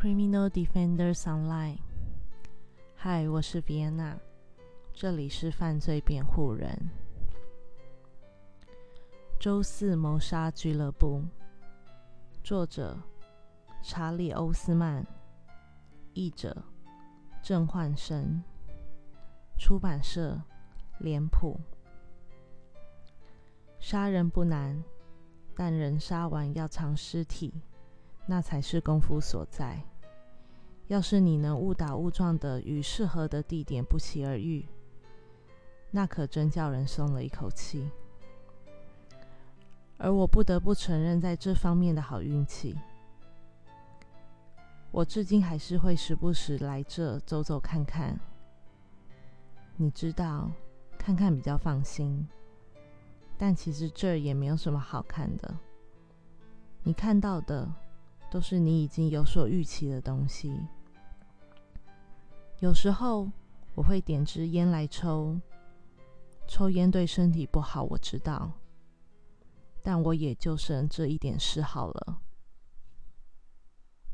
Criminal Defenders Online。嗨，我是 Vienna，这里是犯罪辩护人。周四谋杀俱乐部，作者查理·欧斯曼，译者郑焕生，出版社脸谱。杀人不难，但人杀完要藏尸体。那才是功夫所在。要是你能误打误撞的与适合的地点不期而遇，那可真叫人松了一口气。而我不得不承认，在这方面的好运气，我至今还是会时不时来这走走看看。你知道，看看比较放心。但其实这也没有什么好看的。你看到的。都是你已经有所预期的东西。有时候我会点支烟来抽，抽烟对身体不好，我知道，但我也就剩这一点嗜好了。